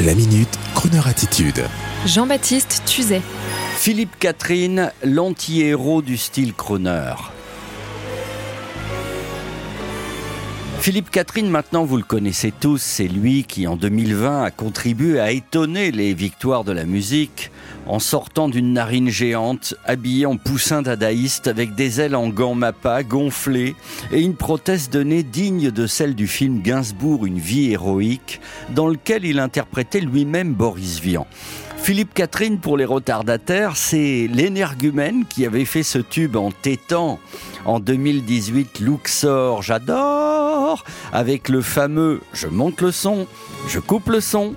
La minute, Kroneur attitude. Jean-Baptiste Tuzet. Philippe Catherine, l'anti-héros du style crooner. Philippe Catherine, maintenant vous le connaissez tous, c'est lui qui en 2020 a contribué à étonner les victoires de la musique en sortant d'une narine géante, habillé en poussin dadaïste avec des ailes en gants mappa gonflées et une prothèse de nez digne de celle du film Gainsbourg Une vie héroïque, dans lequel il interprétait lui-même Boris Vian. Philippe Catherine, pour les retardataires, c'est l'énergumène qui avait fait ce tube en tétan en 2018 Luxor, j'adore, avec le fameux Je monte le son, je coupe le son.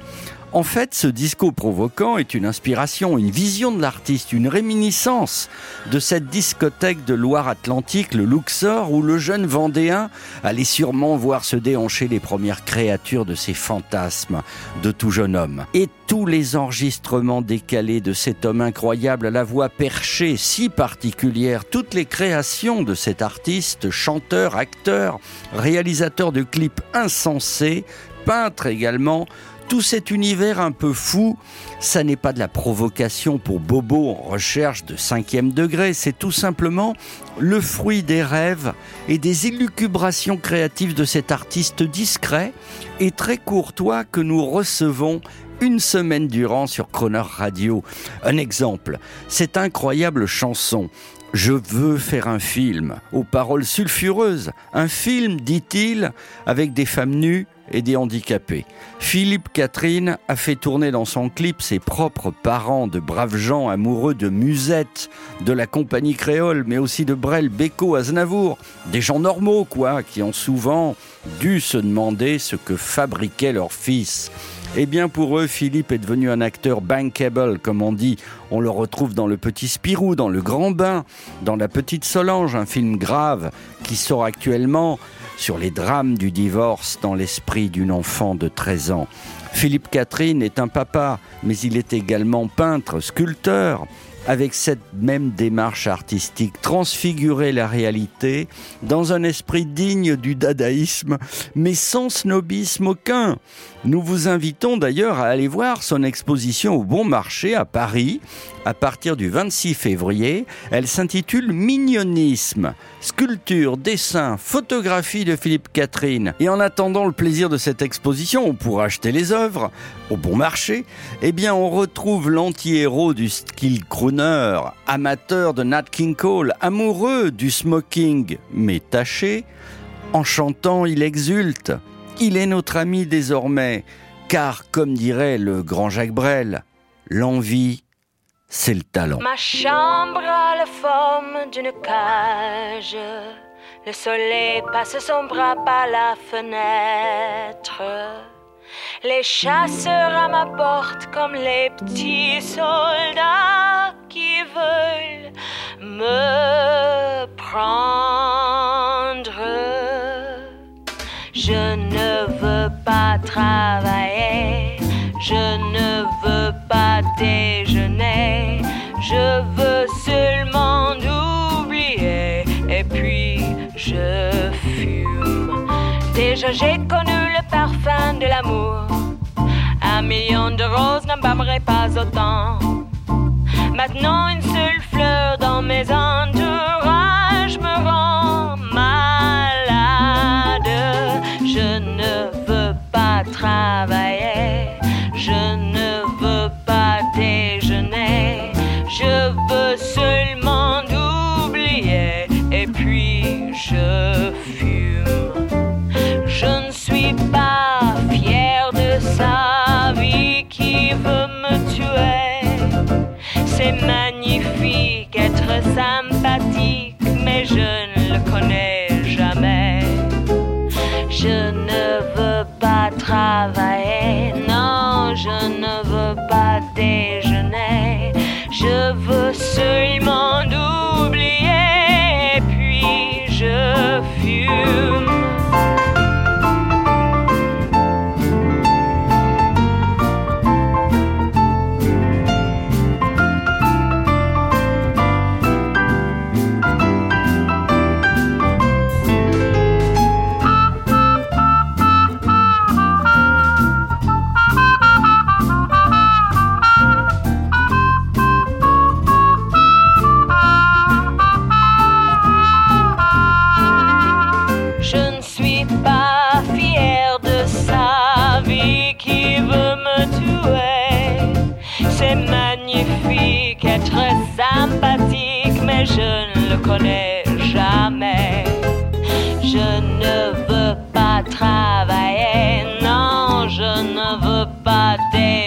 En fait, ce disco provoquant est une inspiration, une vision de l'artiste, une réminiscence de cette discothèque de Loire-Atlantique, le Luxor, où le jeune Vendéen allait sûrement voir se déhancher les premières créatures de ses fantasmes de tout jeune homme. Et tous les enregistrements décalés de cet homme incroyable à la voix perchée si particulière, toutes les créations de cet artiste, chanteur, acteur, réalisateur de clips insensés, peintre également, tout cet univers un peu fou, ça n'est pas de la provocation pour Bobo en recherche de cinquième degré, c'est tout simplement le fruit des rêves et des élucubrations créatives de cet artiste discret et très courtois que nous recevons une semaine durant sur Croner Radio. Un exemple, cette incroyable chanson je veux faire un film aux paroles sulfureuses. Un film, dit-il, avec des femmes nues et des handicapés. Philippe Catherine a fait tourner dans son clip ses propres parents de braves gens amoureux de Musette, de la compagnie créole, mais aussi de Brel, Beko, Aznavour. Des gens normaux, quoi, qui ont souvent dû se demander ce que fabriquait leur fils. Eh bien pour eux, Philippe est devenu un acteur bankable, comme on dit. On le retrouve dans Le Petit Spirou, dans Le Grand Bain, dans La Petite Solange, un film grave qui sort actuellement sur les drames du divorce dans l'esprit d'une enfant de 13 ans. Philippe Catherine est un papa, mais il est également peintre, sculpteur avec cette même démarche artistique, transfigurer la réalité dans un esprit digne du dadaïsme, mais sans snobisme aucun. Nous vous invitons d'ailleurs à aller voir son exposition au Bon Marché à Paris à partir du 26 février. Elle s'intitule Mignonisme, sculpture, dessin, photographie de Philippe Catherine. Et en attendant le plaisir de cette exposition, on pourra acheter les œuvres au Bon Marché. Eh bien, on retrouve l'anti-héros du style crooner, amateur de Nat King Cole, amoureux du smoking, mais taché. En chantant, il exulte. Il est notre ami désormais, car comme dirait le grand Jacques Brel, l'envie, c'est le talent. Ma chambre a la forme d'une cage. Le soleil passe son bras par la fenêtre. Les chasseurs à ma porte comme les petits soldats veulent me prendre. Je ne veux pas travailler, je ne veux pas déjeuner, je veux seulement oublier et puis je fume. Déjà j'ai connu le parfum de l'amour, un million de roses n'embâmerait pas autant. Maintenant une seule fleur jamais. Je ne veux pas travailler, non, je ne veux pas déjeuner. Je veux seulement être sympathique, mais je ne le connais jamais. Je ne veux pas travailler, non, je ne veux pas t'aider.